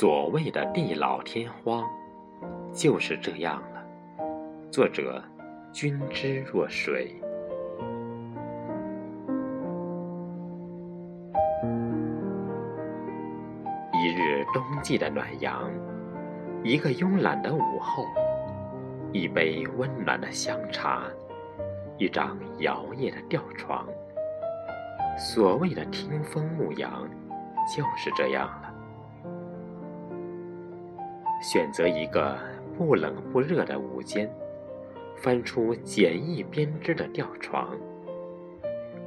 所谓的地老天荒，就是这样了。作者：君之若水。一日冬季的暖阳，一个慵懒的午后，一杯温暖的香茶，一张摇曳的吊床。所谓的听风牧羊，就是这样了。选择一个不冷不热的午间，翻出简易编织的吊床，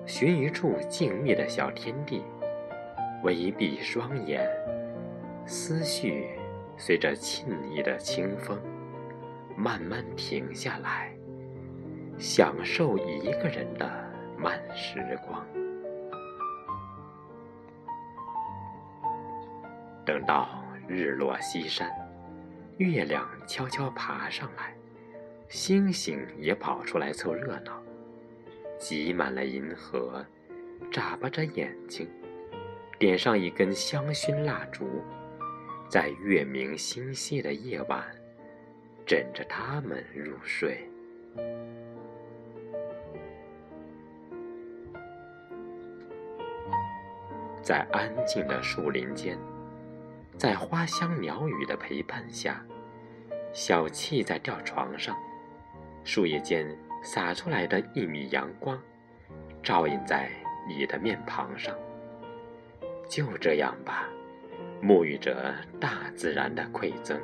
寻一处静谧的小天地，微闭双眼，思绪随着沁意的清风，慢慢停下来，享受一个人的慢时光。等到日落西山。月亮悄悄爬上来，星星也跑出来凑热闹，挤满了银河，眨巴着眼睛，点上一根香薰蜡烛，在月明星稀的夜晚，枕着它们入睡。在安静的树林间。在花香鸟语的陪伴下，小憩在吊床上，树叶间洒出来的一米阳光，照映在你的面庞上。就这样吧，沐浴着大自然的馈赠。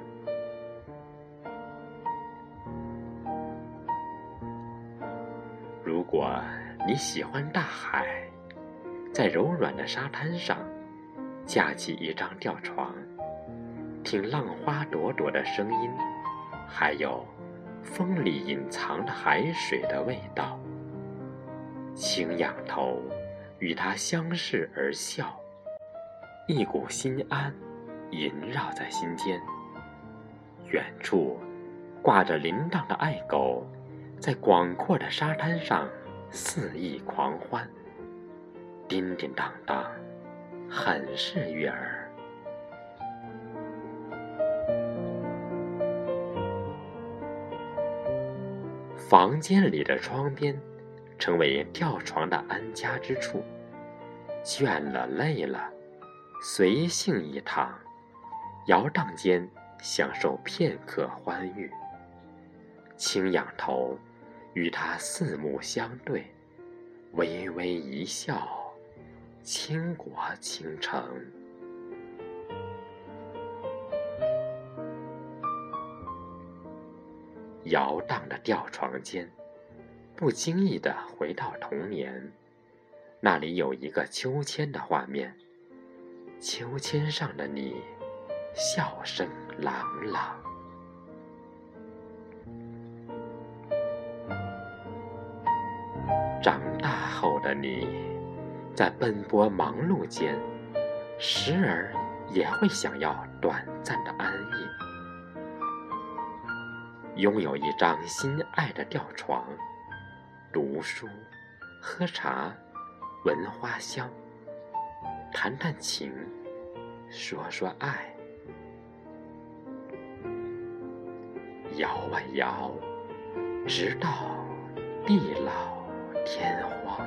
如果你喜欢大海，在柔软的沙滩上。架起一张吊床，听浪花朵朵的声音，还有风里隐藏的海水的味道。轻仰头，与他相视而笑，一股心安萦绕在心间。远处挂着铃铛的爱狗，在广阔的沙滩上肆意狂欢，叮叮当当。很是悦耳。房间里的窗边，成为吊床的安家之处。倦了累了，随性一躺，摇荡间享受片刻欢愉。轻仰头，与他四目相对，微微一笑。倾国倾城，摇荡的吊床间，不经意的回到童年，那里有一个秋千的画面，秋千上的你，笑声朗朗。长大后的你。在奔波忙碌间，时而也会想要短暂的安逸。拥有一张心爱的吊床，读书、喝茶、闻花香，谈谈情，说说爱，摇啊摇，直到地老天荒。